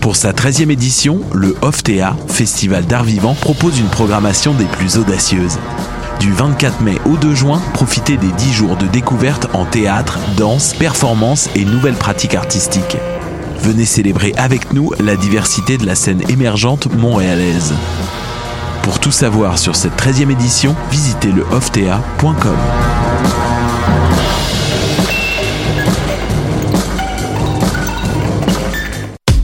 Pour sa 13e édition, le OFTEA, Festival d'art vivant, propose une programmation des plus audacieuses. Du 24 mai au 2 juin, profitez des 10 jours de découverte en théâtre, danse, performance et nouvelles pratiques artistiques. Venez célébrer avec nous la diversité de la scène émergente montréalaise. Pour tout savoir sur cette 13e édition, visitez le oftea.com.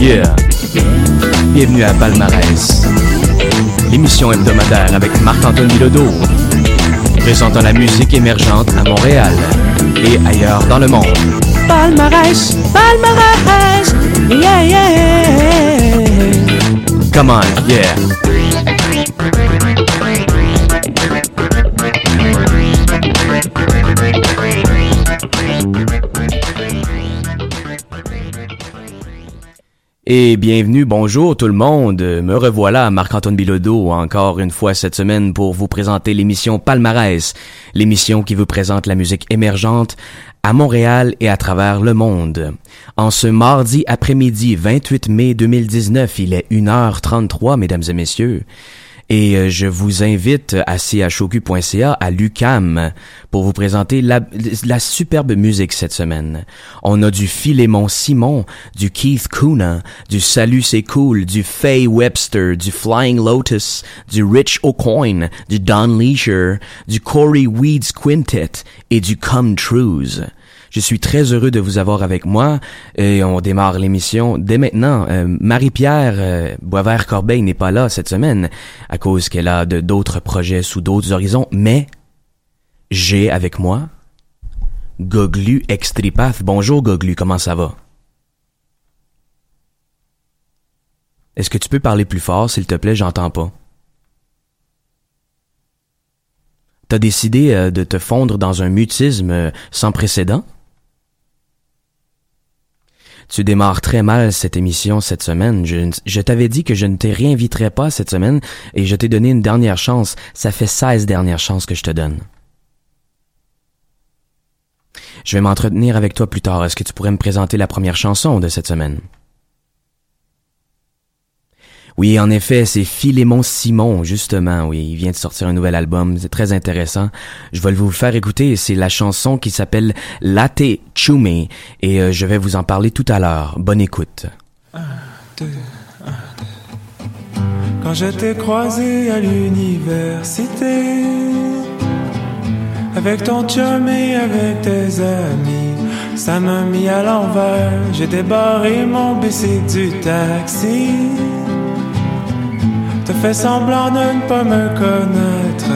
Yeah. Bienvenue à Palmarès. L'émission hebdomadaire avec Marc-Antoine Bilodeau. Présentant la musique émergente à Montréal et ailleurs dans le monde. Palmarès, palmarès. Yeah, yeah. Come on, yeah. Et bienvenue, bonjour tout le monde. Me revoilà, Marc-Antoine Bilodeau, encore une fois cette semaine pour vous présenter l'émission Palmarès, l'émission qui vous présente la musique émergente à Montréal et à travers le monde. En ce mardi après-midi 28 mai 2019, il est 1h33, mesdames et messieurs. Et euh, je vous invite à chocu.ca à l'UCAM pour vous présenter la, superbe musique cette semaine. On a du Philémon Simon, du Keith Kuna, du Salut c'est cool, du Faye Webster, du Flying Lotus, du Rich O'Coin, du Don Leisure, du Corey Weeds Quintet et du Come Trues. Je suis très heureux de vous avoir avec moi et on démarre l'émission dès maintenant. Euh, Marie-Pierre euh, Boisvert-Corbeil n'est pas là cette semaine à cause qu'elle a d'autres projets sous d'autres horizons, mais j'ai avec moi Goglu Extripath. Bonjour Goglu, comment ça va? Est-ce que tu peux parler plus fort, s'il te plaît? J'entends pas. T'as décidé euh, de te fondre dans un mutisme euh, sans précédent? Tu démarres très mal cette émission cette semaine. Je, t'avais dit que je ne te réinviterais pas cette semaine et je t'ai donné une dernière chance. Ça fait 16 dernières chances que je te donne. Je vais m'entretenir avec toi plus tard. Est-ce que tu pourrais me présenter la première chanson de cette semaine? Oui, en effet, c'est Philémon Simon, justement. Oui, il vient de sortir un nouvel album. C'est très intéressant. Je vais vous le faire écouter. C'est la chanson qui s'appelle Latte Chume. Et euh, je vais vous en parler tout à l'heure. Bonne écoute. Un, deux, un, deux. Quand je t'ai croisé à l'université, avec ton chum et avec tes amis, ça m'a mis à l'envers. J'ai débarré mon bicycle du taxi. T'as fait semblant de ne pas me connaître.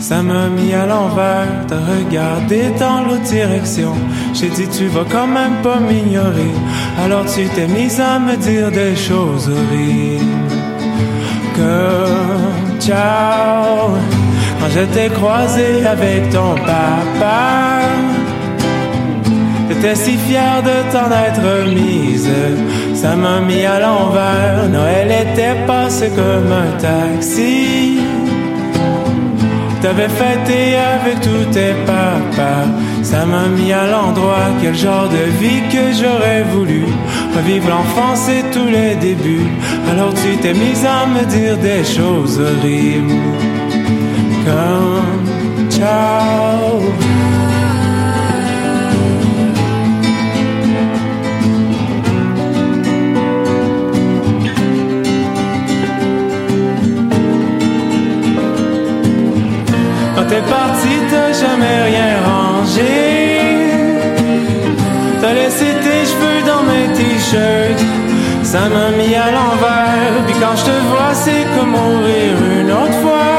ça m'a mis à l'envers. T'as regardé dans l'autre direction. J'ai dit, tu vas quand même pas m'ignorer. Alors tu t'es mise à me dire des choses horribles. Comme ciao. Quand je t'ai croisé avec ton papa. J'étais si fier de t'en être mise, ça m'a mis à l'envers. Noël était passé comme un taxi. T'avais fêté avec tous tes papas, ça m'a mis à l'endroit. Quel genre de vie que j'aurais voulu revivre l'enfance et tous les débuts. Alors tu t'es mise à me dire des choses horribles, comme ciao. T'es parti, t'as jamais rien rangé. T'as laissé tes cheveux dans mes t-shirts. Ça m'a mis à l'envers. Puis quand je te vois, c'est comme mourir une autre fois.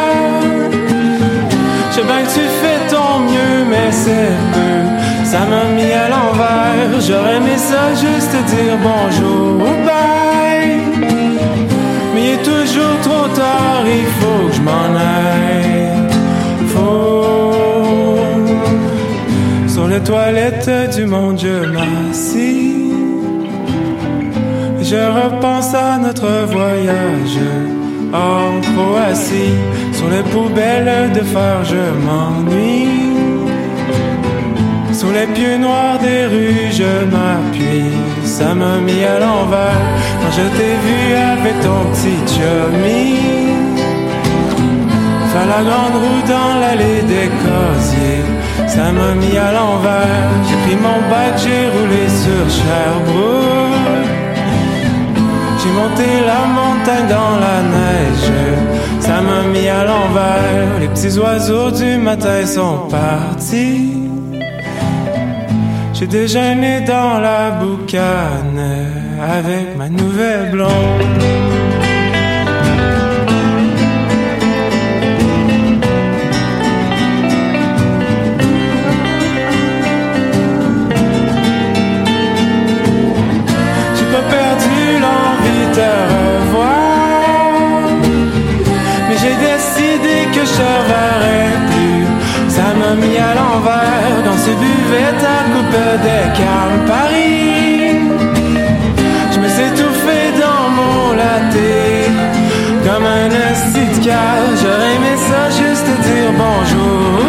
Je sais bien que tu fais ton mieux, mais c'est peu. Ça m'a mis à l'envers. J'aurais aimé ça juste te dire bonjour, bye. Mais il est toujours trop tard, il faut que je m'en aille. Toilettes du monde, je m'assis. Je repense à notre voyage en Croatie. Sur les poubelles de phare, je m'ennuie. Sur les pieux noirs des rues, je m'appuie. Ça m'a mis à l'envers quand je t'ai vu avec ton petit chummy. Faire la grande roue dans l'allée des casiers, ça m'a mis à l'envers. J'ai pris mon bac, j'ai roulé sur Sherbrooke. J'ai monté la montagne dans la neige, ça m'a mis à l'envers. Les petits oiseaux du matin sont partis. J'ai déjeuné dans la boucane avec ma nouvelle blonde. Ce buvette à coupe des calmes Paris. Je me suis étouffé dans mon latte comme un esti de J'aurais aimé ça juste dire bonjour,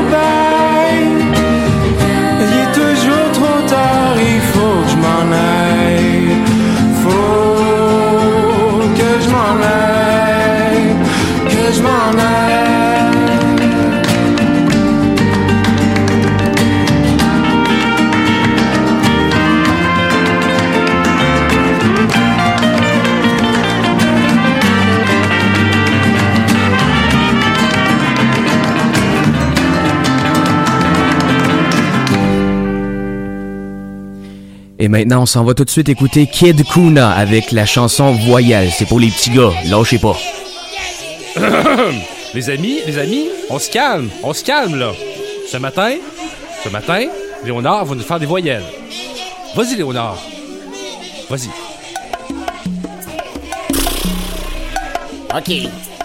Et maintenant, on s'en va tout de suite écouter Kid Kuna avec la chanson Voyage. C'est pour les petits gars, lâchez pas. les amis, les amis, on se calme, on se calme là. Ce matin, ce matin, Léonard va nous faire des voyelles. Vas-y, Léonard. Vas-y. OK.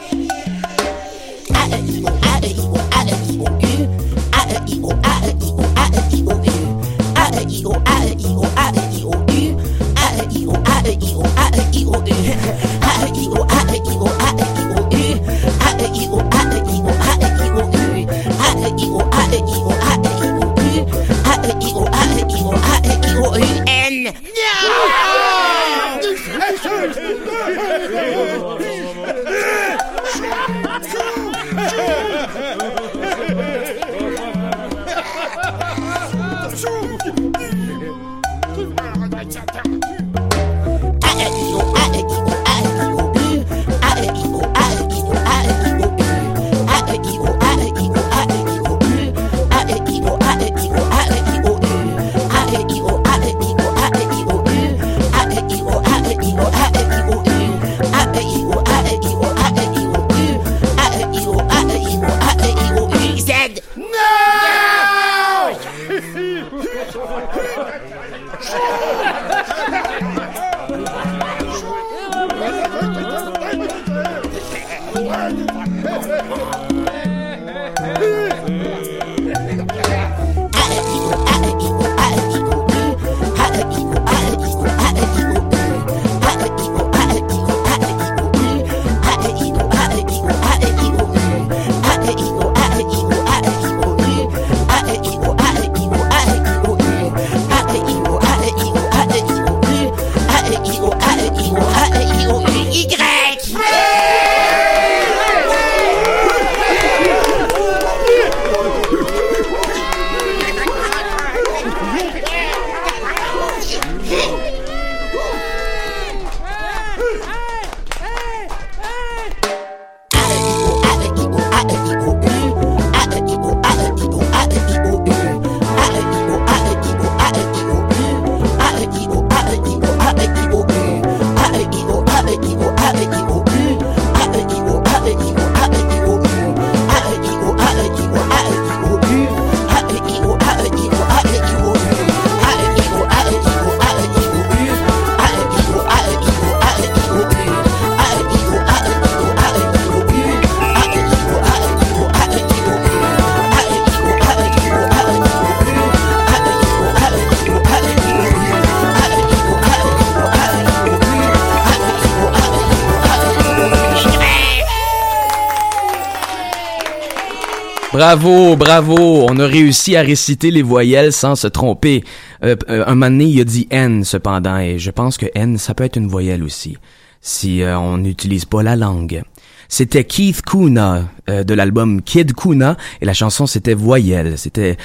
Bravo, bravo. On a réussi à réciter les voyelles sans se tromper. Euh, euh, un moment il a dit N cependant, et je pense que N, ça peut être une voyelle aussi, si euh, on n'utilise pas la langue. C'était Keith Kuna euh, de l'album Kid Kuna, et la chanson c'était Voyelle. C'était,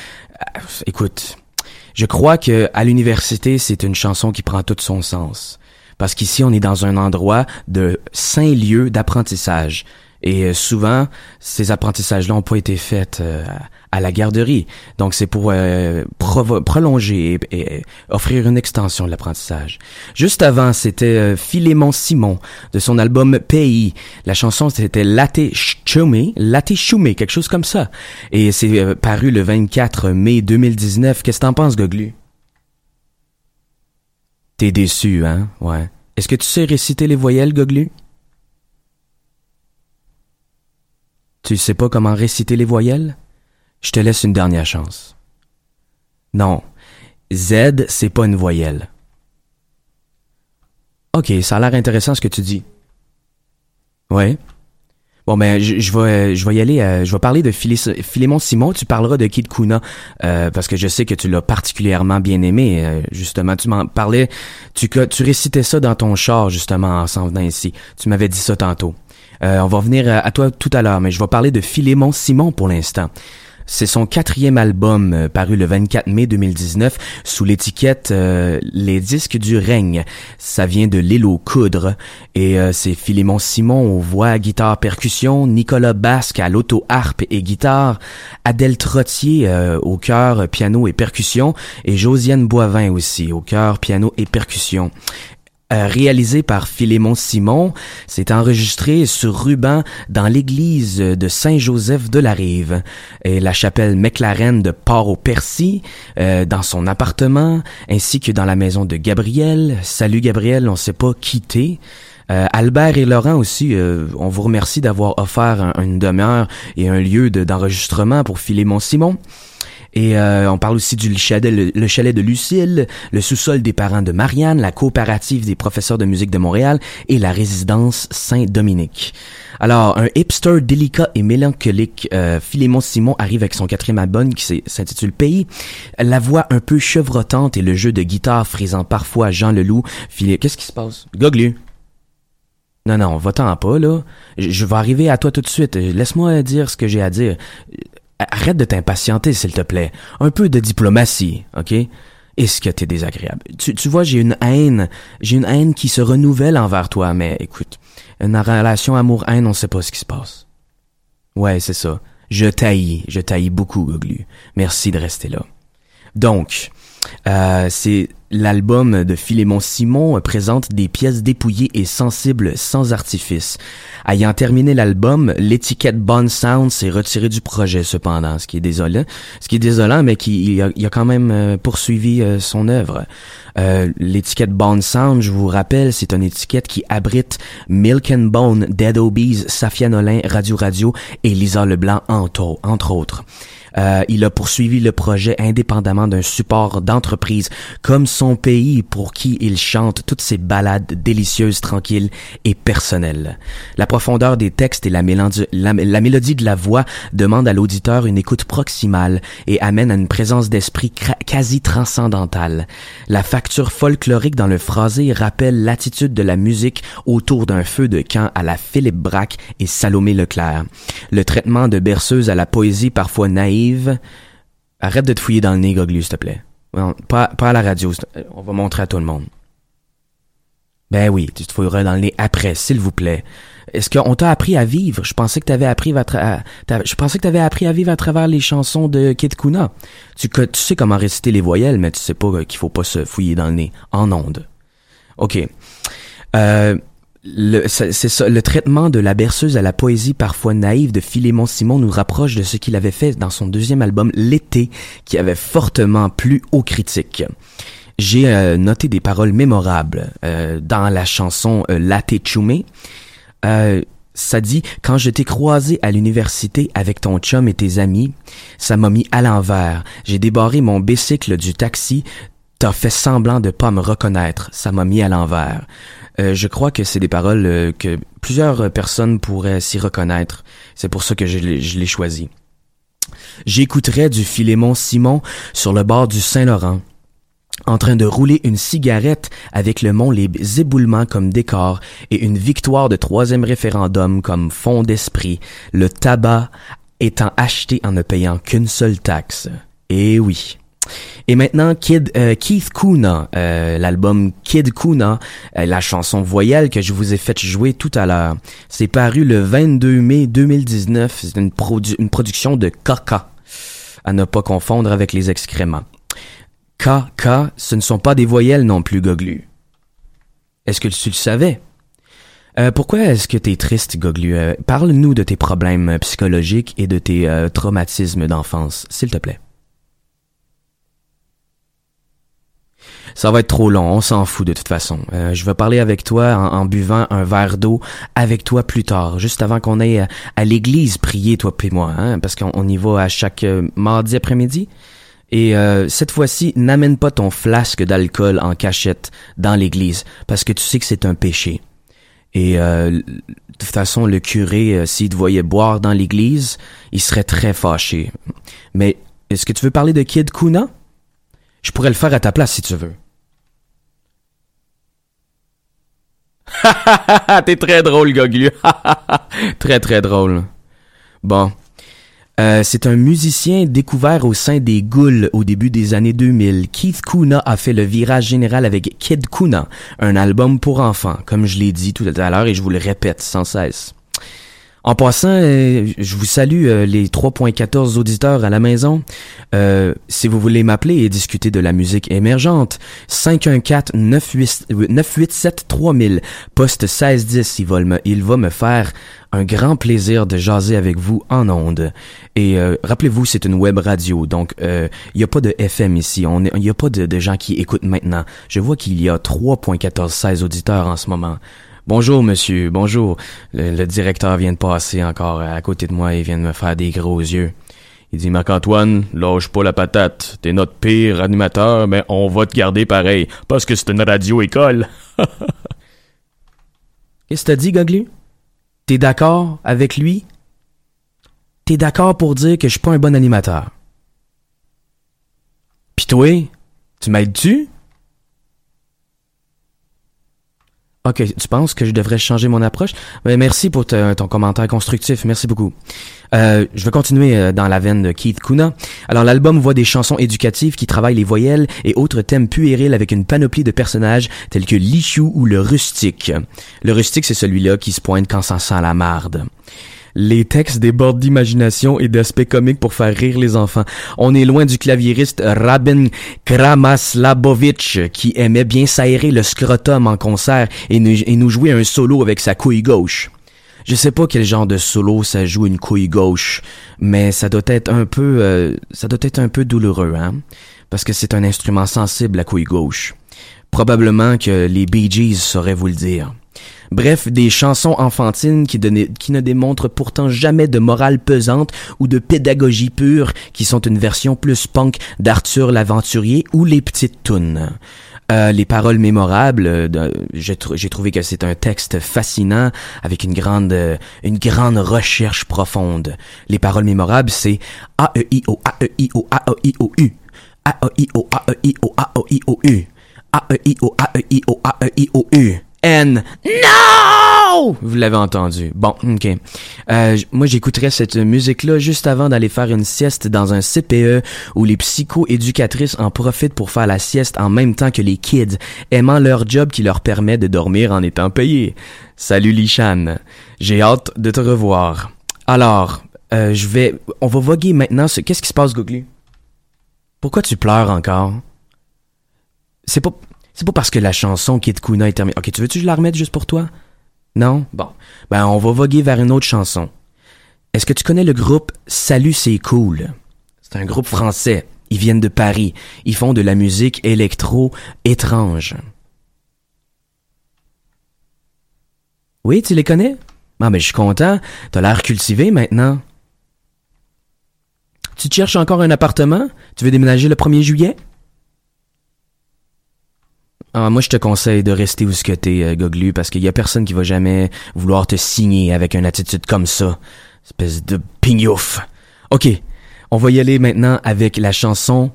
euh, écoute, je crois que à l'université, c'est une chanson qui prend tout son sens. Parce qu'ici, on est dans un endroit de saint lieu d'apprentissage. Et euh, souvent, ces apprentissages-là n'ont pas été faits euh, à la garderie. Donc, c'est pour euh, prolonger et, offrir une extension de l'apprentissage. Juste avant, c'était euh, Simon de son album Pays. La chanson, c'était Latte Chumé, Latte Chumé, quelque chose comme ça. Et c'est paru le 24 mai 2019. Qu'est-ce que t'en penses, Goglu? T'es déçu, hein? Ouais. Est-ce que tu sais réciter les voyelles, Goglu? Tu sais pas comment réciter les voyelles? Je te laisse une dernière chance. Non. Z, c'est pas une voyelle. Ok, ça a l'air intéressant ce que tu dis. Ouais. Bon ben, je, vais, y aller. euh, je vais parler de Philé- Philémon Simon. Tu parleras de Kid Kuna euh, parce que je sais que tu l'as particulièrement bien aimé. euh, justement, tu m'en parlais. Tu, tu récitais ça dans ton char justement en s'en venant ici. Tu m'avais dit ça tantôt. Euh, on va revenir à, à toi tout à l'heure, mais je vais parler de Philémon Simon pour l'instant. C'est son quatrième album euh, paru le 24 mai 2019 sous l'étiquette euh, Les disques du règne. Ça vient de l'île aux coudres et euh, c'est Philémon Simon aux voix, guitare, percussion, Nicolas Basque à l'auto-harpe et guitare, Adèle Trottier euh, au chœur, piano et percussion et Josiane Boivin aussi au chœur, piano et percussion. Euh, réalisé par Philémon Simon, c'est enregistré sur ruban dans l'église de Saint-Joseph de la Rive et la chapelle McLaren de Port-au-Percy, euh, dans son appartement, ainsi que dans la maison de Gabriel. Salut Gabriel, on s'est pas quitté. Euh, Albert et Laurent aussi, on vous remercie d'avoir offert un- une demeure et un lieu de- d'enregistrement pour Philémon Simon. Et euh, on parle aussi du chalet, le, le chalet de Lucille, le sous-sol des parents de Marianne, la coopérative des professeurs de musique de Montréal et la résidence Saint-Dominique. Alors, un hipster délicat et mélancolique, euh, Philémon Simon arrive avec son quatrième album qui s'intitule Pays. La voix un peu chevrotante et le jeu de guitare frisant parfois Jean Leloup. Philé... Qu'est-ce qui se passe? Goglu. Non, non, va-t'en pas, là. Je vais arriver à toi tout de suite. Laisse-moi dire ce que j'ai à dire. Arrête de t'impatienter, s'il te plaît. Un peu de diplomatie, ok? Est-ce que t'es désagréable? Tu, tu vois, j'ai une haine. J'ai une haine qui se renouvelle envers toi, mais écoute, une relation amour-haine, on sait pas ce qui se passe. Ouais, c'est ça. Je taillis. Je taillis beaucoup, Goglu. Merci de rester là. Donc, euh, c'est l'album de Philémon Simon présente des pièces dépouillées et sensibles sans artifice. Ayant terminé l'album, l'étiquette Bond Sound s'est retirée du projet cependant, ce qui est désolant, ce qui est désolant, mais qui il a, quand même euh, poursuivi euh, son œuvre. Euh, l'étiquette Bond Sound, je vous rappelle, c'est une étiquette qui abrite Milk and Bone, Dead Obies, Safia Nolin, Radio Radio et Lisa Leblanc entre, entre autres. Euh, il a poursuivi le projet indépendamment d'un support d'entreprise comme son pays pour qui il chante toutes ses ballades délicieuses, tranquilles et personnelles. La profondeur des textes et la, mélodie, de la voix demandent à l'auditeur une écoute proximale et amène à une présence d'esprit quasi transcendantale. La facture folklorique dans le phrasé rappelle l'attitude de la musique autour d'un feu de camp à la Philippe Braque et Salomé Leclerc. Le traitement de berceuse à la poésie parfois naïve. Arrête de te fouiller dans le nez, Goglu, s'il te plaît. Non, pas, à la radio, on va montrer à tout le monde. Ben oui, tu te fouilleras dans le nez après, s'il vous plaît. Est-ce qu'on t'a appris à vivre? Je pensais que t'avais appris à, appris à vivre à travers les chansons de Kid Kuna. Tu, sais comment réciter les voyelles, mais tu sais pas qu'il faut pas se fouiller dans le nez. En onde. OK. Euh, le, c'est ça, le traitement de la berceuse à la poésie parfois naïve de Philémon Simon nous rapproche de ce qu'il avait fait dans son deuxième album L'été, qui avait fortement plu aux critiques. J'ai euh, noté des paroles mémorables euh, dans la chanson euh, Latte Chumé. Euh, ça dit quand je t'ai croisé à l'université avec ton chum et tes amis, ça m'a mis à l'envers. J'ai débarré mon bicycle du taxi. T'as fait semblant de pas me reconnaître. Ça m'a mis à l'envers. Euh, je crois que c'est des paroles euh, que plusieurs personnes pourraient s'y reconnaître. C'est pour ça que je l'ai choisi. J'écouterais du Philémon Simon sur le bord du Saint-Laurent, en train de rouler une cigarette avec le mont Les éboulements comme décor et une victoire de troisième référendum comme fond d'esprit, le tabac étant acheté en ne payant qu'une seule taxe. Eh oui. Et maintenant, Kid, euh, Keith Kuna, euh, l'album Kid Kuna, euh, la chanson voyelle que je vous ai fait jouer tout à l'heure. C'est paru le 22 mai 2019. C'est une, produ- une production de Kaka, à ne pas confondre avec les excréments. K, K, ce ne sont pas des voyelles non plus, Goglu. Est-ce que tu le savais? Euh, pourquoi est-ce que t'es triste, Goglu? Euh, Parle-nous de tes problèmes psychologiques et de tes euh, traumatismes d'enfance, s'il te plaît. Ça va être trop long, on s'en fout de toute façon. Euh, je vais parler avec toi en, en buvant un verre d'eau avec toi plus tard, juste avant qu'on aille à, à l'église prier, toi et moi, hein, parce qu'on on y va à chaque euh, mardi après-midi. Et euh, cette fois-ci, n'amène pas ton flasque d'alcool en cachette dans l'église, parce que tu sais que c'est un péché. Et euh, de toute façon, le curé, euh, s'il te voyait boire dans l'église, il serait très fâché. Mais est-ce que tu veux parler de Kid Kuna? Je pourrais le faire à ta place si tu veux. T'es très drôle, Goglu. très, très drôle. Bon. Euh, c'est un musicien découvert au sein des Ghouls au début des années 2000. Keith Kuna a fait le virage général avec Kid Kuna, un album pour enfants, comme je l'ai dit tout à l'heure et je vous le répète sans cesse. En passant, euh, je vous salue euh, les 3.14 auditeurs à la maison. Euh, si vous voulez m'appeler et discuter de la musique émergente, 514-987-3000, poste 1610, il va, me, faire un grand plaisir de jaser avec vous en ondes. Et euh, rappelez-vous, c'est une web radio, donc il n'y a pas de FM ici, il n'y a pas de, de gens qui écoutent maintenant. Je vois qu'il y a 3.14-16 auditeurs en ce moment. Bonjour, monsieur. Bonjour. Le, directeur vient de passer encore à côté de moi et vient de me faire des gros yeux. Il dit, Marc-Antoine, lâche pas la patate. T'es notre pire animateur, mais on va te garder pareil, parce que c'est une radio-école. Qu'est-ce que t'as dit, Goglu? T'es d'accord avec lui? T'es d'accord pour dire que je suis pas un bon animateur? Pis toi, tu m'aides-tu? Ok, tu penses que je devrais changer mon approche? Mais merci pour ton commentaire constructif, merci beaucoup. Euh, je vais continuer euh, dans la veine de Keith Kuna. Alors l'album voit des chansons éducatives qui travaillent les voyelles et autres thèmes puérils avec une panoplie de personnages tels que l'Ichou ou le rustique. Le rustique, c'est celui-là qui se pointe quand ça sent la marde. Les textes débordent d'imagination et d'aspects comiques pour faire rire les enfants. On est loin du claviériste Rabin Kramaslabovitch qui aimait bien s'aérer le scrotum en concert et nous, et nous jouer un solo avec sa couille gauche. Je sais pas quel genre de solo ça joue une couille gauche, mais ça doit être un peu, euh, ça doit être un peu douloureux, hein, parce que c'est un instrument sensible la couille gauche. Probablement que les Bee Gees sauraient vous le dire. Bref, des chansons enfantines qui, ne démontrent pourtant jamais de morale pesante ou de pédagogie pure, qui sont une version plus punk d'Arthur l'Aventurier ou Les Petites Tounes. Euh, les paroles mémorables, euh, j'ai, tr trouvé que c'est un texte fascinant avec une grande, euh, une grande recherche profonde. Les paroles mémorables, c'est A E I O A E I O A E I O U A E I O A E I O A E I O U A E I O A E I O A E I O U N. No! Vous l'avez entendu. Bon, ok. Euh, moi, j'écouterais cette musique-là juste avant d'aller faire une sieste dans un CPE où les psycho-éducatrices en profitent pour faire la sieste en même temps que les kids, aimant leur job qui leur permet de dormir en étant payés. Salut Lishan. J'ai hâte de te revoir. Alors, euh, je vais... On va voguer maintenant. Qu'est-ce qui se passe, Googly? Pourquoi tu pleures encore? C'est pas... C'est pas parce que la chanson Kid Kuna est terminée. Ok, tu veux-tu que je la remette juste pour toi? Non? Bon. Ben, on va voguer vers une autre chanson. Est-ce que tu connais le groupe Salut c'est cool? C'est un groupe français. Ils viennent de Paris. Ils font de la musique électro étrange. Oui, tu les connais? Ah, mais je suis content. T'as l'air cultivé maintenant. Tu cherches encore un appartement? Tu veux déménager le 1er juillet? Ah, moi, je te conseille de rester où ce que t'es, euh, Goglu, parce qu'il y a personne qui va jamais vouloir te signer avec une attitude comme ça. Espèce de pignouf. Ok, On va y aller maintenant avec la chanson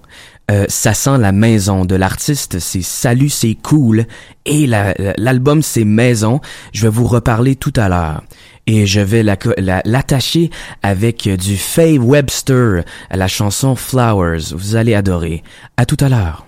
euh, Ça sent la maison de l'artiste, c'est Salut, c'est cool. Et la- l'album, c'est Maison. Je vais vous reparler tout à l'heure. Et je vais la- la- l'attacher avec du Faye Webster, la chanson Flowers. Vous allez adorer. À tout à l'heure.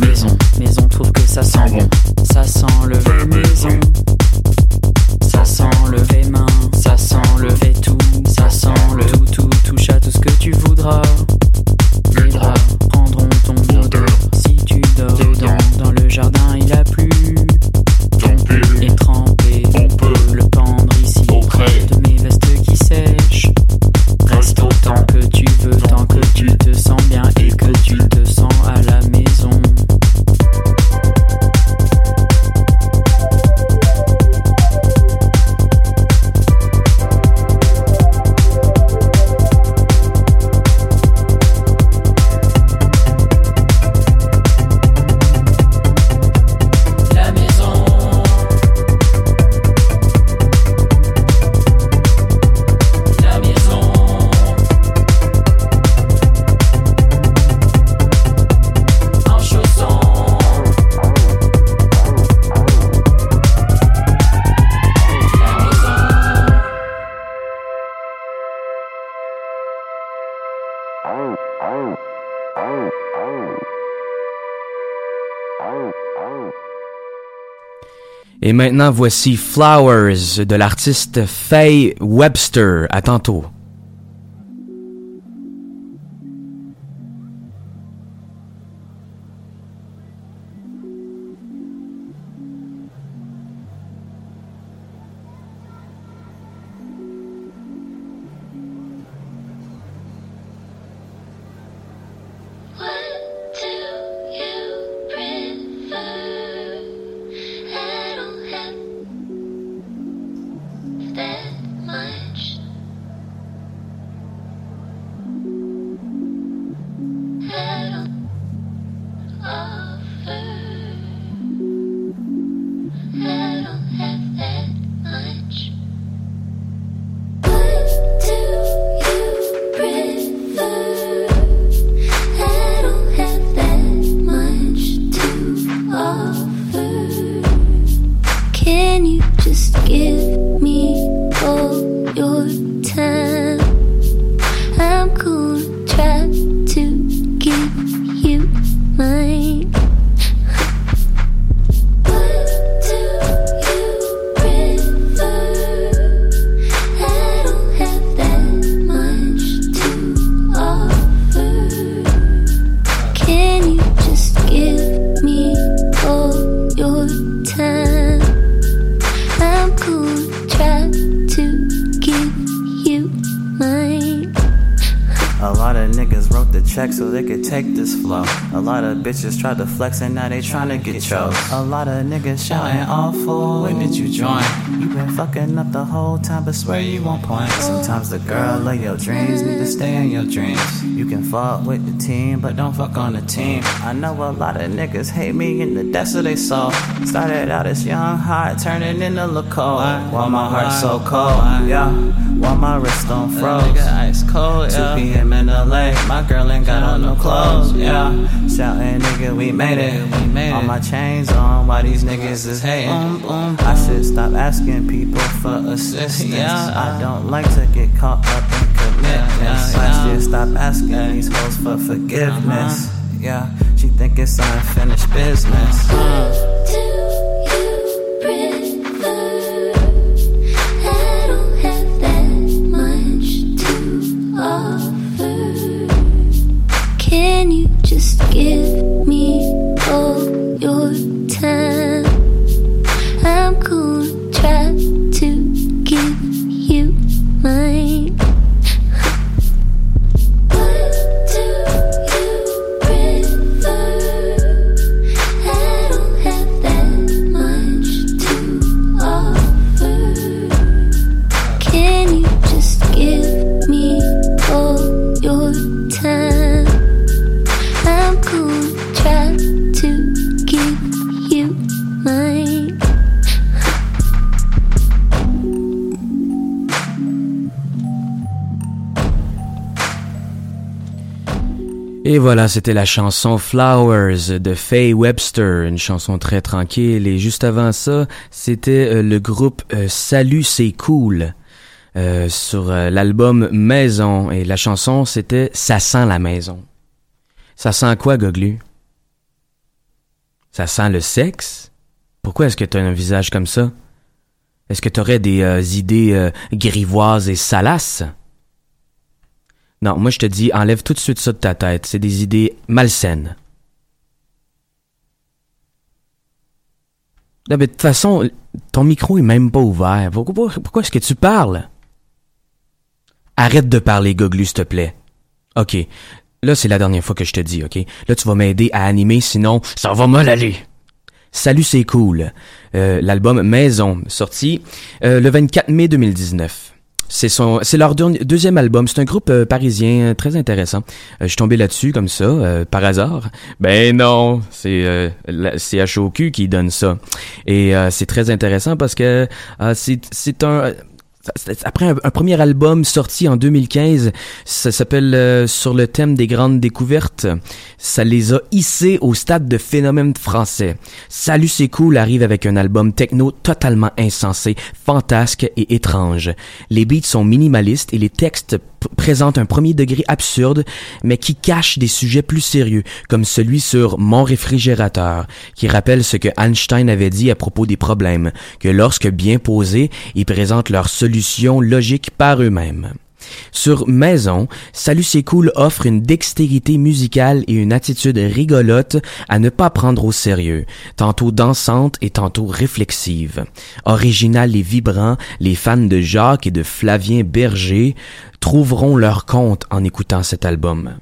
Maison. Et maintenant, voici Flowers de l'artiste Faye Webster. À tantôt. Bitches tried to flex and now they tryna get chose. A lot of niggas shouting awful. When did you join? You been fucking up the whole time, but swear you won't point. Sometimes the girl of your dreams need to stay in your dreams. You can fuck with the team, but don't fuck on the team. I know a lot of niggas hate me in the depths of their soul. Started out as young heart, turning into look cold. While my heart so cold, yeah. While my wrist on froze. Ice cold, 2 p.m. in LA. My girl ain't got on no clothes, yeah. Shouting, nigga, we made it. We made All my chains on, why these niggas is hating? I should stop asking people for assistance. I don't like to get caught up in commitments. I should stop asking these hoes for forgiveness. Uh-huh. Yeah, she think it's unfinished business. Voilà, c'était la chanson Flowers de Faye Webster, une chanson très tranquille. Et juste avant ça, c'était euh, le groupe euh, Salut c'est cool euh, sur l'album Maison. Et la chanson, c'était Ça sent la maison. Ça sent quoi, Goglu? Ça sent le sexe? Pourquoi est-ce que tu as un visage comme ça? Est-ce que tu aurais des idées grivoises et salaces? Non, moi je te dis, enlève tout de suite ça de ta tête. C'est des idées malsaines. De toute façon, ton micro est même pas ouvert. Pourquoi, pourquoi est-ce que tu parles? Arrête de parler, Goglu, s'il te plaît. Ok. Là, c'est la dernière fois que je te dis, ok? Là, tu vas m'aider à animer, sinon, ça va mal aller. Salut, c'est cool. Euh, L'album Maison, sorti euh, le 24 mai 2019. C'est son, c'est leur deux- deuxième album. C'est un groupe euh, parisien euh, très intéressant. Euh, je suis tombé là-dessus comme ça, par hasard. Ben non, c'est la CHOQ qui donne ça. Et c'est très intéressant parce que c'est, c'est un c'est- après un, premier album sorti en 2015, ça s'appelle euh, Sur le thème des grandes découvertes. Ça les a hissés au stade de phénomène français. Salut c'est cool arrive avec un album techno totalement insensé, fantasque et étrange. Les beats sont minimalistes et les textes présentent un premier degré absurde, mais qui cache des sujets plus sérieux, comme celui sur Mon réfrigérateur, qui rappelle ce que Einstein avait dit à propos des problèmes, que lorsque bien posés, ils présentent leurs par eux-mêmes. Sur Maison, Salut c'est offre une dextérité musicale et une attitude rigolote à ne pas prendre au sérieux, tantôt dansante et tantôt réflexive. Original et vibrant, les fans de Jacques et de Flavien Berger trouveront leur compte en écoutant cet album.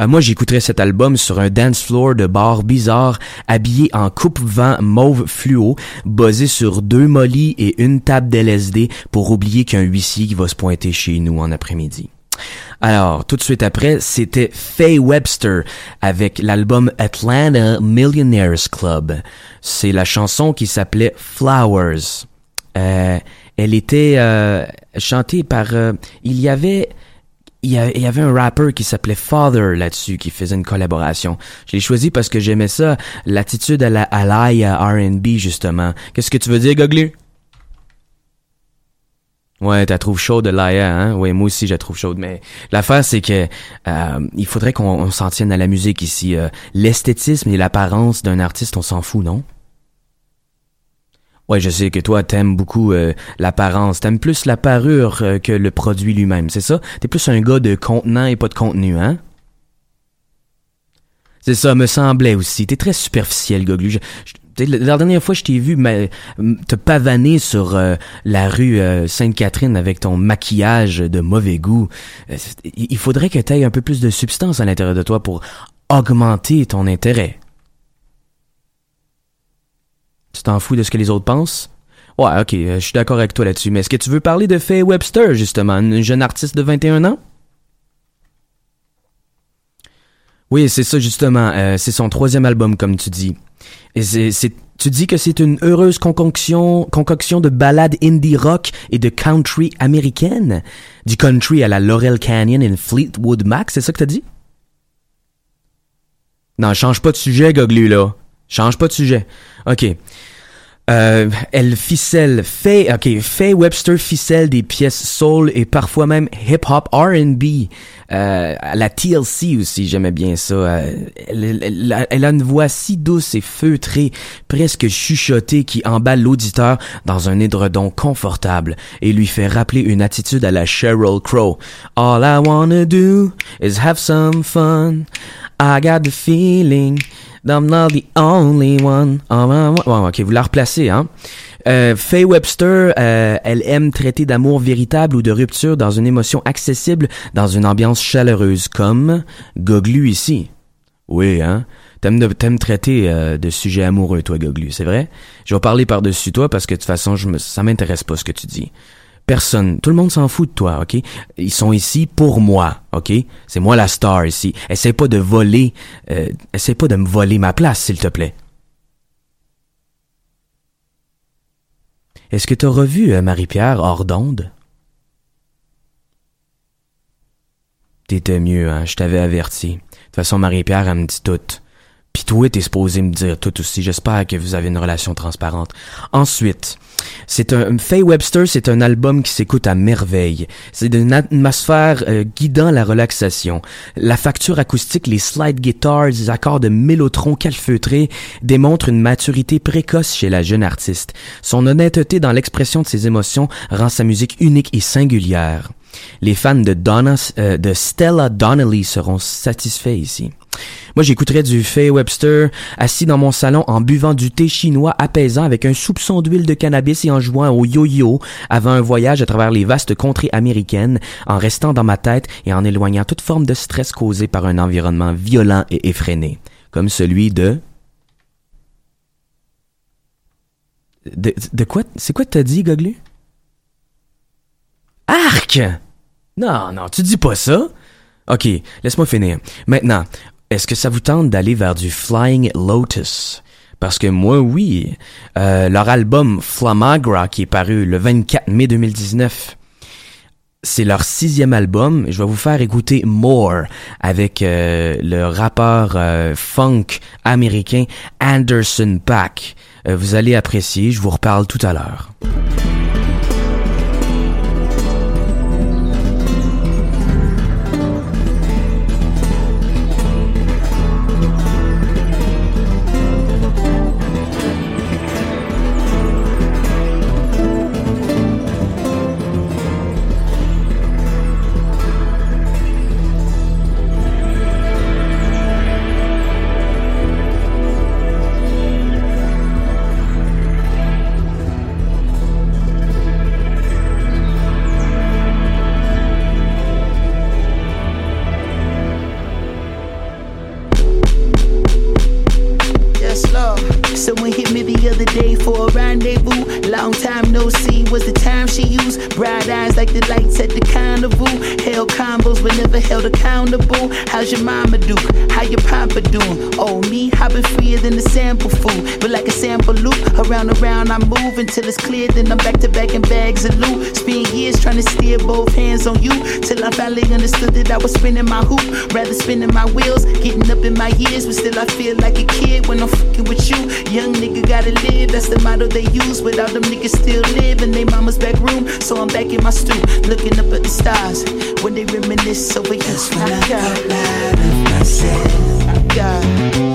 Euh, moi, j'écouterais cet album sur un dance floor de bar bizarre, habillé en coupe-vent mauve fluo, basé sur deux mollies et une table d'LSD pour oublier qu'un huissier qui va se pointer chez nous en après-midi. Alors, tout de suite après, c'était Faye Webster avec l'album Atlanta Millionaires Club. C'est la chanson qui s'appelait Flowers. Euh, elle était euh, chantée par... il y avait... Il y, y avait un rapper qui s'appelait Father là-dessus qui faisait une collaboration. Je l'ai choisi parce que j'aimais ça, l'attitude à la à R&B justement. Qu'est-ce que tu veux dire, Goglu? Ouais, t'as trouvé chaude Laia, hein? Ouais, moi aussi, je la trouve chaude. Mais l'affaire, c'est que euh, il faudrait qu'on on s'en tienne à la musique ici. Euh, L'esthétisme et l'apparence d'un artiste, on s'en fout, non? Ouais, je sais que toi, t'aimes beaucoup euh, l'apparence. T'aimes plus la parure euh, que le produit lui-même, c'est ça? T'es plus un gars de contenant et pas de contenu, hein? C'est ça, me semblait aussi. T'es très superficiel, Goglu. Je- la dernière fois je t'ai vu te pavaner sur euh, la rue Sainte-Catherine avec ton maquillage de mauvais goût, il faudrait que tu aies un peu plus de substance à l'intérieur de toi pour augmenter ton intérêt. Tu t'en fous de ce que les autres pensent? Ouais, ok, euh, je suis d'accord avec toi là-dessus, mais est-ce que tu veux parler de Faye Webster, justement, une jeune artiste de 21 ans? Oui, c'est ça justement. euh, c'est son troisième album, comme tu dis. Et c'est, tu dis que c'est une heureuse concoction, concoction de ballades indie rock et de country américaine? Du country à la Laurel Canyon et Fleetwood Mac, c'est ça que t'as dit? Non, change pas de sujet, Goglu, là. Change pas de sujet. OK. Euh, elle ficelle, Faye, ok, Faye Webster ficelle des pièces soul et parfois même hip-hop R&B. Euh, la TLC aussi, j'aimais bien ça. Euh, elle, elle a une voix si douce et feutrée, presque chuchotée, qui emballe l'auditeur dans un édredon confortable et lui fait rappeler une attitude à la Sheryl Crow. All I wanna do is have some fun. I got the feeling that I'm not the only one. Ah, ouais, ouais, ok, vous la replacez, hein. Euh, Faye Webster, euh, elle aime traiter d'amour véritable ou de rupture dans une émotion accessible, dans une ambiance chaleureuse, comme Goglu ici. Oui, hein. T'aimes traiter euh, de sujets amoureux, toi, Goglu, c'est vrai? Je vais parler par-dessus toi parce que de toute façon, je me, ça m'intéresse pas ce que tu dis. Personne, tout le monde s'en fout de toi, ok? Ils sont ici pour moi, ok? C'est moi la star ici. Essaie pas de voler, euh, essaie pas de me voler ma place, s'il te plaît. Est-ce que t'as revu euh, Marie-Pierre hors d'onde? T'étais mieux, hein? Je t'avais averti. De toute façon, Marie-Pierre, elle me dit tout. Pis toi, t'es supposé me dire tout aussi. J'espère que vous avez une relation transparente. Ensuite, c'est un Faye Webster, c'est un album qui s'écoute à merveille. C'est une atmosphère euh, guidant la relaxation. La facture acoustique, les slide guitars, les accords de mélotron calfeutrés démontrent une maturité précoce chez la jeune artiste. Son honnêteté dans l'expression de ses émotions rend sa musique unique et singulière. Les fans de Donna, euh, de Stella Donnelly seront satisfaits ici. Moi, j'écouterais du Faye Webster assis dans mon salon en buvant du thé chinois apaisant avec un soupçon d'huile de cannabis et en jouant au yo-yo avant un voyage à travers les vastes contrées américaines, en restant dans ma tête et en éloignant toute forme de stress causé par un environnement violent et effréné, comme celui de... De, de quoi? C'est quoi t'as dit, Goglu? Arc! Non, non, tu dis pas ça? Ok, laisse-moi finir. Maintenant, est-ce que ça vous tente d'aller vers du Flying Lotus? Parce que moi, oui. Euh, leur album Flamagra, qui est paru le 24 mai 2019, c'est leur sixième album. Je vais vous faire écouter More avec euh, le rappeur euh, funk américain Anderson Paak. Euh, vous allez apprécier, je vous reparle tout à l'heure. Till I finally understood that I was spinning my hoop. Rather spinning my wheels, getting up in my years. But still I feel like a kid when I'm fucking with you. Young nigga gotta live, that's the motto they use. Without them niggas still live in they mama's back room. So I'm back in my stoop, looking up at the stars. When they reminisce over you. I got loud of myself. I got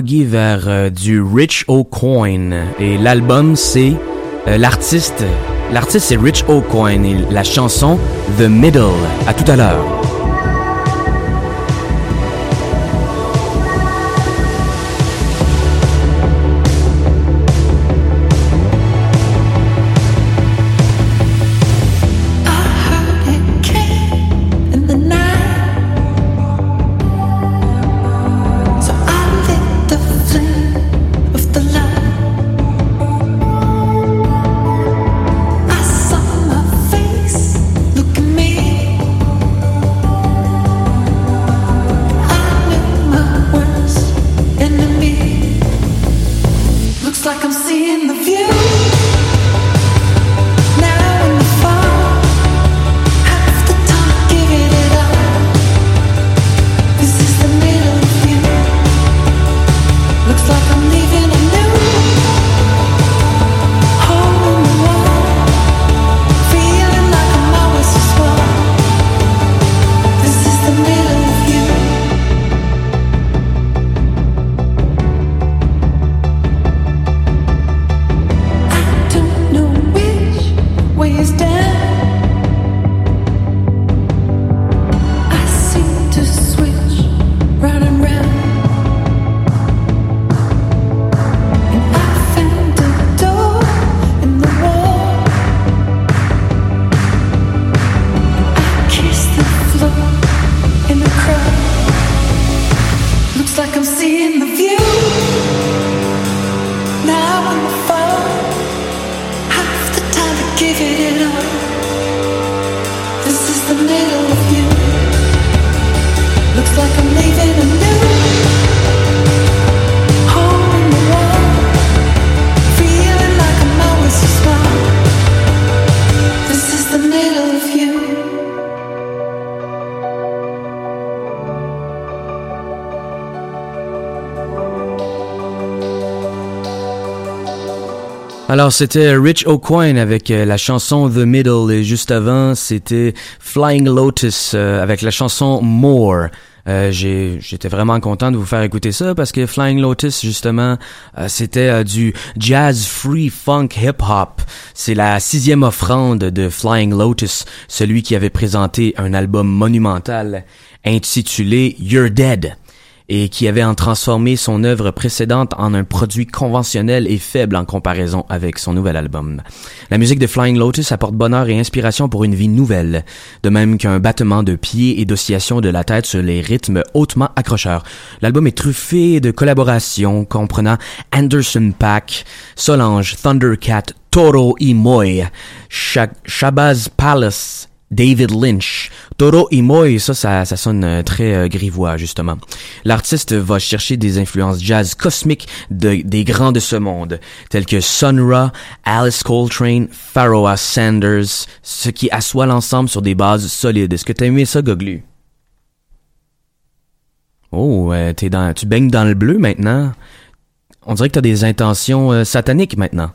vers euh, du Rich O'Coin. Et l'album, c'est euh, l'artiste. L'artiste, c'est Rich O'Coin et la chanson The Middle. À tout à l'heure. Alors, c'était Rich O'Coin avec euh, la chanson The Middle et juste avant, c'était Flying Lotus euh, avec la chanson More. Euh, J'étais vraiment content de vous faire écouter ça parce que Flying Lotus, justement, euh, c'était euh, du jazz free funk hip hop. C'est la sixième offrande de Flying Lotus, celui qui avait présenté un album monumental intitulé You're Dead et qui avait en transformé son œuvre précédente en un produit conventionnel et faible en comparaison avec son nouvel album. La musique de Flying Lotus apporte bonheur et inspiration pour une vie nouvelle, de même qu'un battement de pieds et d'oscillation de la tête sur les rythmes hautement accrocheurs. L'album est truffé de collaborations comprenant Anderson Paak, Solange, Thundercat, Toro y Moy, Sha- Shabazz Palace, David Lynch. Toro Moy, ça, ça, ça sonne euh, très euh, grivois, justement. L'artiste va chercher des influences jazz cosmiques de- des grands de ce monde, tels que Sun Ra, Alice Coltrane, Pharoah Sanders, ce qui assoit l'ensemble sur des bases solides. Est-ce que t'as aimé ça, Goglu? Oh, euh, t'es dans, tu baignes dans le bleu maintenant. On dirait que t'as des intentions sataniques maintenant.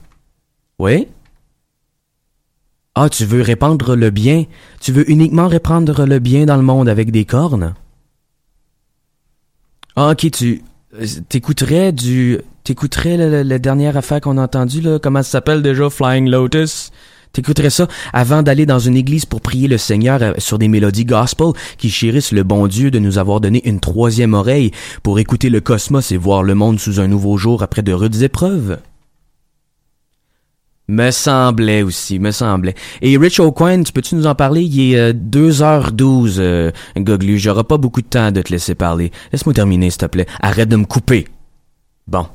Oui? Ah, tu veux répandre le bien? Tu veux uniquement répandre le bien dans le monde avec des cornes? Ah, ok, tu euh, t'écouterais du t'écouterais la, dernière affaire qu'on a entendue là, comment ça s'appelle déjà? Flying Lotus? T'écouterais ça avant d'aller dans une église pour prier le Seigneur euh, sur des mélodies gospel qui chérissent le bon Dieu de nous avoir donné une troisième oreille pour écouter le cosmos et voir le monde sous un nouveau jour après de rudes épreuves? Me semblait aussi, me semblait. Et Rich O'Coin, tu peux-tu nous en parler? Il est euh, 2h12, euh, Goglu. J'aurai pas beaucoup de temps de te laisser parler. Laisse-moi terminer, s'il te plaît. Arrête de me couper. Bon.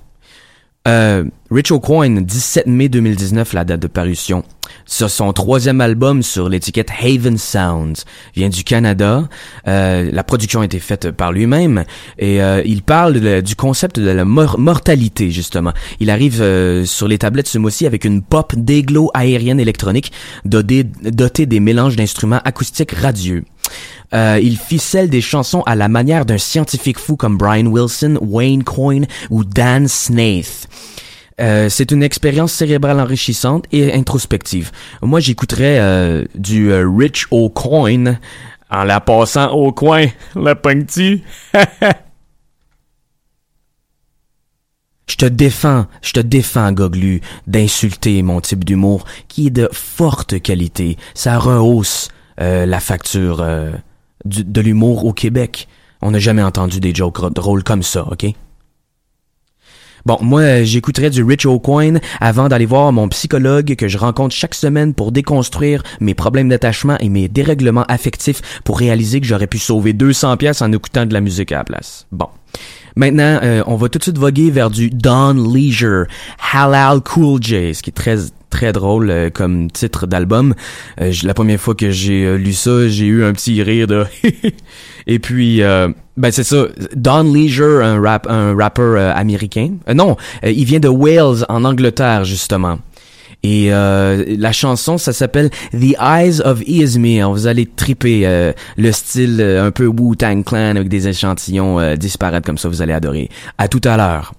Euh, Rich O'Coin, 17 mai 2019, la date de parution. Sur son troisième album sur l'étiquette Haven Sounds, vient du Canada. Euh, la production a été faite par lui-même et euh, il parle du concept de la mor- mortalité justement. Il arrive euh, sur les tablettes ce mois-ci avec une pop déglo aérienne électronique dotée des mélanges d'instruments acoustiques radieux. Euh, il ficelle des chansons à la manière d'un scientifique fou comme Brian Wilson, Wayne Coyne ou Dan Snaith. Euh, c'est une expérience cérébrale enrichissante et introspective. Moi, j'écouterais euh, du euh, Rich O'Coin en la passant au coin. La pogne-tu? Je te défends, je te défends, Goglu, d'insulter mon type d'humour qui est de forte qualité. Ça rehausse euh, la facture euh, du- de l'humour au Québec. On n'a jamais entendu des jokes drôles comme ça, ok? Bon, moi, euh, j'écouterais du Rich O'Coin avant d'aller voir mon psychologue que je rencontre chaque semaine pour déconstruire mes problèmes d'attachement et mes dérèglements affectifs pour réaliser que j'aurais pu sauver 200 pièces en écoutant de la musique à la place. Bon. Maintenant, euh, on va tout de suite voguer vers du Don Leisure, Halal Cool J, ce qui est très très drôle euh, comme titre d'album. Euh, la première fois que j'ai euh, lu ça, j'ai eu un petit rire de et puis euh, ben c'est ça, Don Leisure, un rap un rappeur euh, américain. Non, il vient de Wales en Angleterre justement. Et euh, la chanson, ça s'appelle The Eyes of Izmir. Vous allez triper euh, le style euh, un peu Wu-Tang Clan avec des échantillons disparates comme ça, vous allez adorer. À tout à l'heure.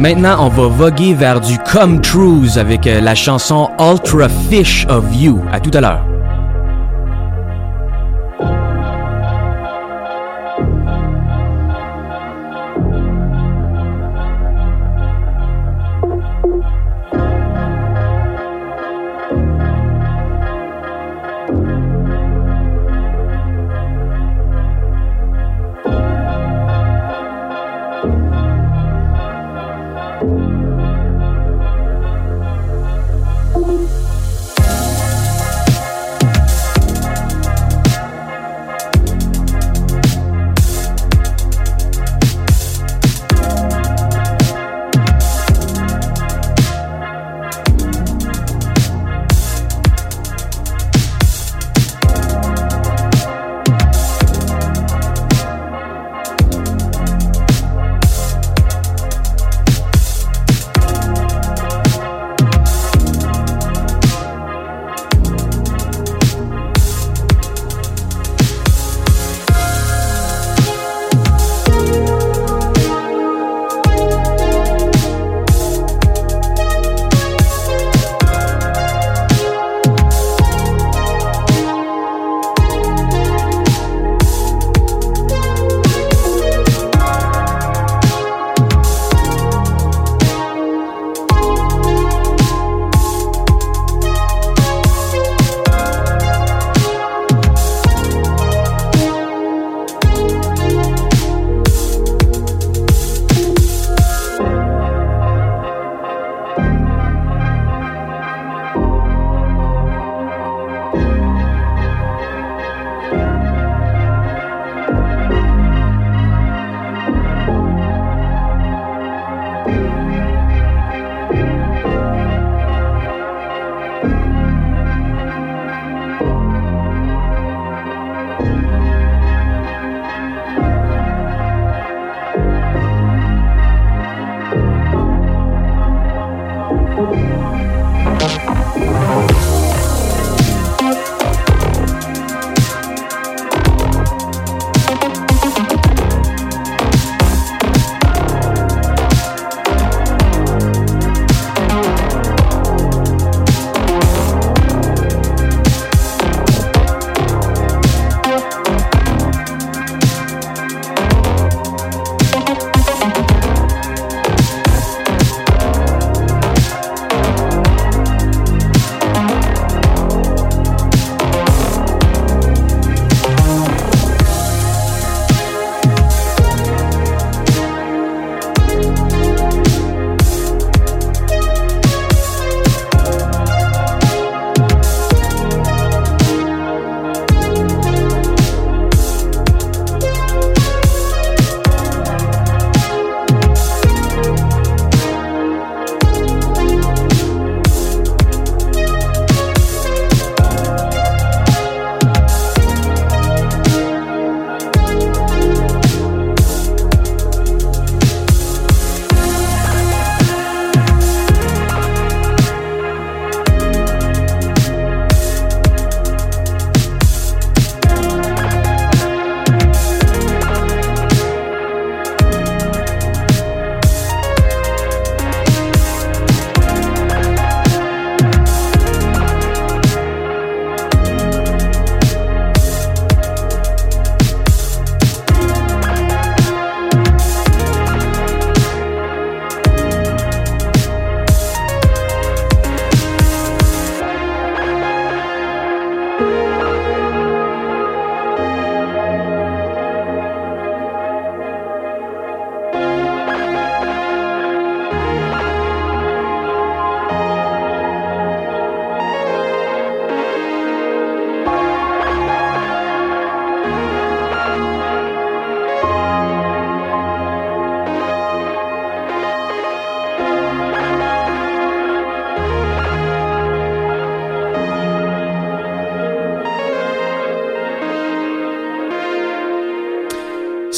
Maintenant, on va voguer vers du Come Trues avec euh, la chanson Ultra Fish of You. À tout à l'heure.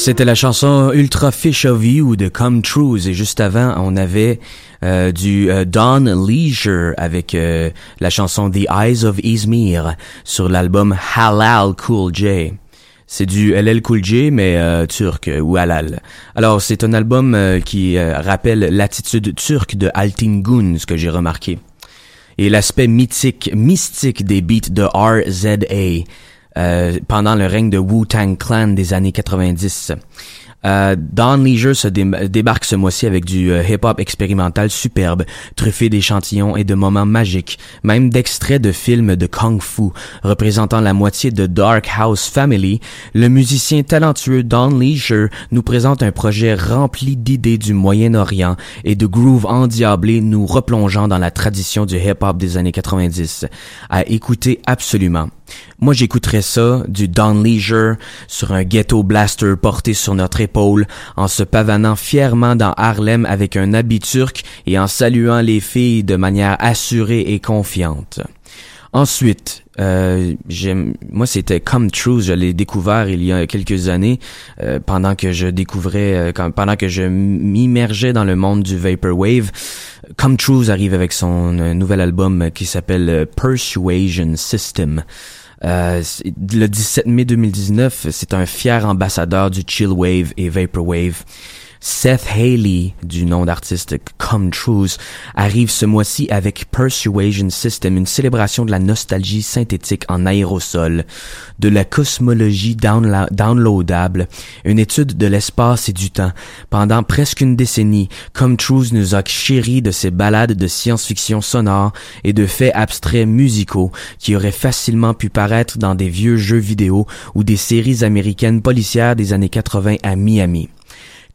C'était la chanson Ultra Fish of You de Come Trues et juste avant on avait euh, du euh, Leisure avec euh, la chanson The Eyes of Izmir sur l'album Halal Cool J. C'est du LL Cool J mais euh, turc ou halal. Alors c'est un album qui rappelle l'attitude turque de Altingun, ce que j'ai remarqué. Et l'aspect mythique, mystique des beats de RZA euh, pendant le règne de Wu-Tang Clan des années 90. Euh, Don Leisure se dé- débarque ce mois-ci avec du euh, hip-hop expérimental superbe, truffé d'échantillons et de moments magiques, même d'extraits de films de kung-fu. Représentant la moitié de Dark House Family, le musicien talentueux Don Leisure nous présente un projet rempli d'idées du Moyen-Orient et de groove endiablé nous replongeant dans la tradition du hip-hop des années 90. À écouter absolument. Moi, j'écouterais ça, du Don Leisure, sur un ghetto blaster porté sur notre épaule, en se pavanant fièrement dans Harlem avec un habit turc et en saluant les filles de manière assurée et confiante. Ensuite, euh, moi c'était Come True, je l'ai découvert il y a quelques années, euh, pendant que je découvrais, euh, pendant que je m'immergeais dans le monde du vaporwave. Come True arrive avec son euh, nouvel album qui s'appelle euh, Persuasion System. Euh, le 17 mai 2019, c'est un fier ambassadeur du chillwave et vaporwave. Seth Haley, du nom d'artiste Come Trues, arrive ce mois-ci avec Persuasion System, une célébration de la nostalgie synthétique en aérosol, de la cosmologie downloadable, une étude de l'espace et du temps. Pendant presque une décennie, Come Trues nous a chéri de ses balades de science-fiction sonore et de faits abstraits musicaux qui auraient facilement pu paraître dans des vieux jeux vidéo ou des séries américaines policières des années 80 à Miami.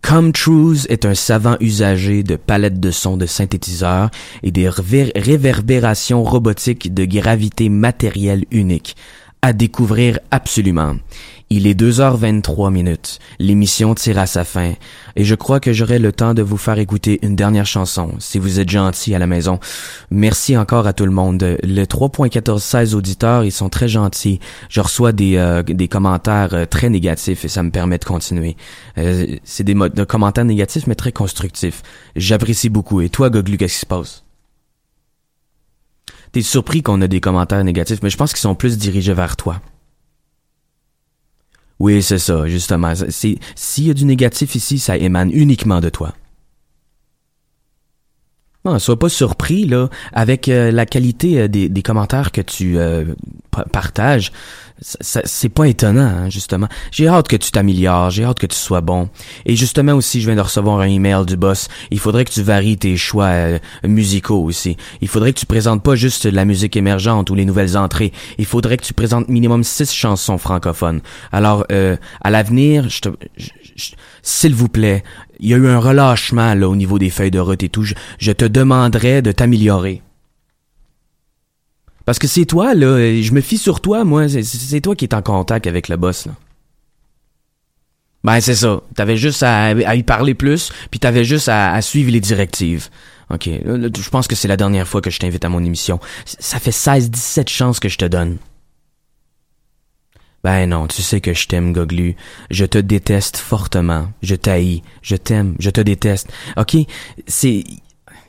Come Trues est un savant usager de palettes de sons de synthétiseurs et des réver- réverbérations robotiques de gravité matérielle unique. À découvrir absolument. Il est 2h23 minutes. L'émission tire à sa fin. Et je crois que j'aurai le temps de vous faire écouter une dernière chanson, si vous êtes gentil à la maison. Merci encore à tout le monde. Le 3.1416 auditeurs, ils sont très gentils. Je reçois des, euh, des commentaires euh, très négatifs et ça me permet de continuer. Euh, c'est des, mo- de commentaires négatifs, mais très constructifs. J'apprécie beaucoup. Et toi, Goglu, qu'est-ce qui se passe? T'es surpris qu'on a des commentaires négatifs, mais je pense qu'ils sont plus dirigés vers toi. Oui, c'est ça, justement. S'il y a du négatif ici, ça émane uniquement de toi. Non, sois pas surpris, là, avec euh, la qualité euh, des, commentaires que tu euh, pa- partages. C'est pas étonnant, hein, justement. J'ai hâte que tu t'améliores, j'ai hâte que tu sois bon. Et justement aussi, je viens de recevoir un email du boss. Il faudrait que tu varies tes choix euh, musicaux aussi. Il faudrait que tu présentes pas juste la musique émergente ou les nouvelles entrées. Il faudrait que tu présentes minimum six chansons francophones. Alors, euh, à l'avenir, je te, s'il vous plaît, il y a eu un relâchement là au niveau des feuilles de route et tout. Je, je te demanderais de t'améliorer. Parce que c'est toi, là, je me fie sur toi, moi, c'est- toi qui es en contact avec le boss, là. Ben, c'est ça. T'avais juste à, à y parler plus, puis t'avais juste à, suivre les directives. OK, je pense que c'est la dernière fois que je t'invite à mon émission. Ça fait 16-17 chances que je te donne. Ben non, tu sais que je t'aime, Goglu. Je te déteste fortement. Je t'haïs. Je t'aime. Je te déteste. OK? C'est...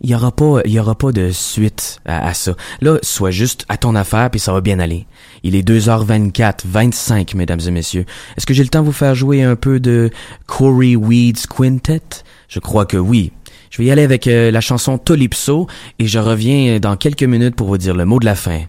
Il y aura pas, il y aura pas de suite à, ça. Là, sois juste à ton affaire puis ça va bien aller. Il est 2h24, 25, mesdames et messieurs. Est-ce que j'ai le temps de vous faire jouer un peu de Corey Weeds Quintet? Je crois que oui. Je vais y aller avec euh, la chanson Tolypso et je reviens dans quelques minutes pour vous dire le mot de la fin.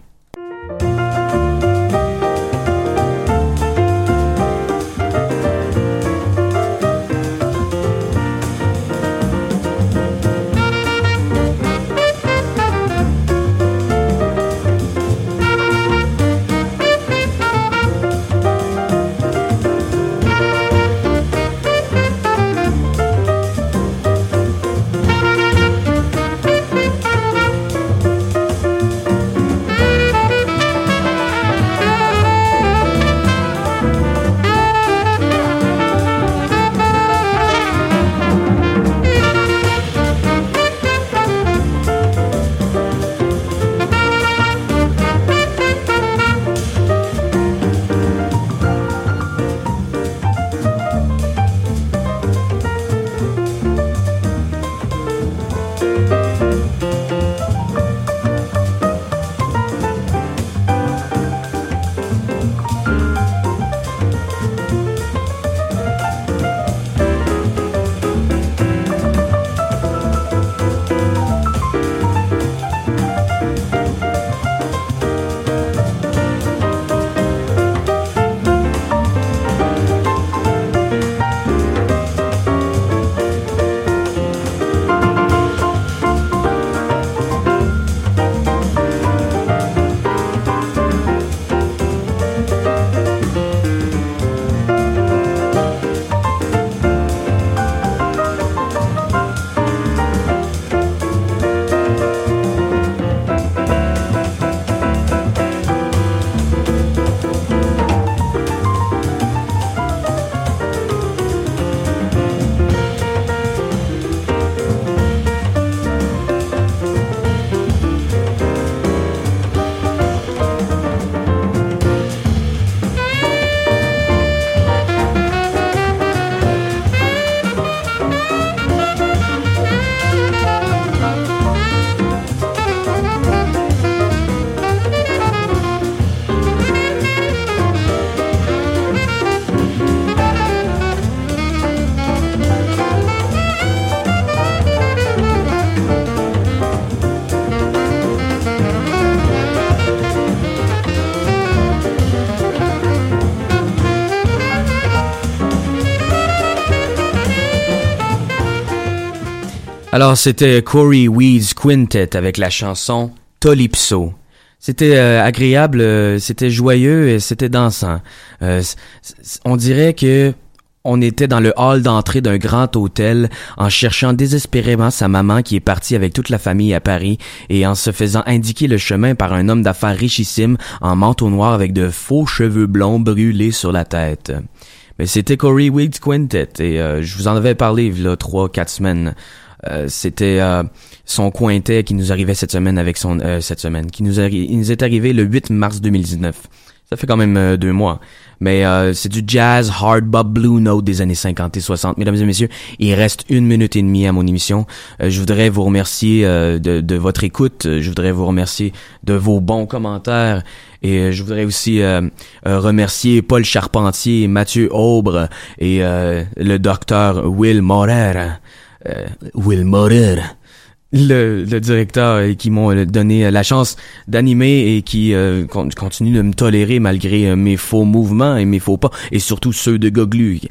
Alors, c'était Corey Weeds Quintet avec la chanson Tolypso. C'était euh, agréable, euh, c'était joyeux et c'était dansant. Euh, on dirait que on était dans le hall d'entrée d'un grand hôtel en cherchant désespérément sa maman qui est partie avec toute la famille à Paris et en se faisant indiquer le chemin par un homme d'affaires richissime en manteau noir avec de faux cheveux blonds brûlés sur la tête. Mais c'était Corey Weeds Quintet et je vous en avais parlé il y a trois, quatre semaines. Euh, c'était euh, son quintet qui nous arrivait cette semaine avec son euh, cette semaine qui nous, il nous est arrivé le 8 mars 2019. Ça fait quand même euh, deux mois. Mais euh, c'est du jazz hard bop blue note des années 50 et 60. Mesdames et messieurs, il reste une minute et demie à mon émission. Je voudrais vous remercier de, de votre écoute. Je voudrais vous remercier de vos bons commentaires. Et je voudrais aussi euh, remercier Paul Charpentier, Mathieu Aubre et euh, le docteur Will Morer. Euh, Will le, le directeur euh, qui m'ont euh, donné euh, la chance d'animer et qui euh, con- continuent de me tolérer malgré mes faux mouvements et mes faux pas et surtout ceux de Goglu.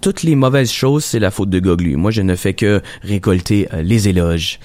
Toutes les mauvaises choses, c'est la faute de Goglu. Moi, je ne fais que récolter les éloges.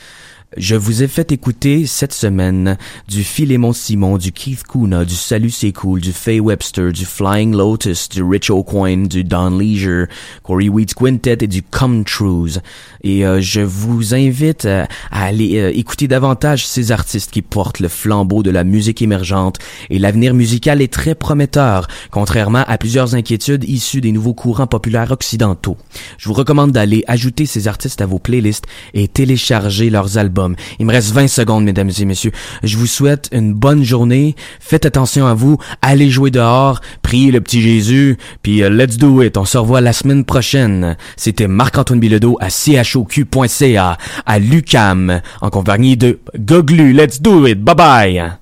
Je vous ai fait écouter cette semaine du Philémon Simon, du Keith Kuna, du Salut c'est cool, du Faye Webster, du Flying Lotus, du Rich O'Coin, du Don Leisure, Corey Weeds Quintet et du Come Trues. Et euh, je vous invite euh, à aller euh, écouter davantage ces artistes qui portent le flambeau de la musique émergente. Et l'avenir musical est très prometteur, contrairement à plusieurs inquiétudes issues des nouveaux courants populaires occidentaux. Je vous recommande d'aller ajouter ces artistes à vos playlists et télécharger leurs albums. Il me reste 20 secondes, mesdames et messieurs. Je vous souhaite une bonne journée. Faites attention à vous. Allez jouer dehors. Priez le petit Jésus. Puis euh, let's do it. On se revoit la semaine prochaine. C'était Marc-Antoine Bilodeau à choq.ca à Lucam en compagnie de Goglu. Let's do it. Bye bye.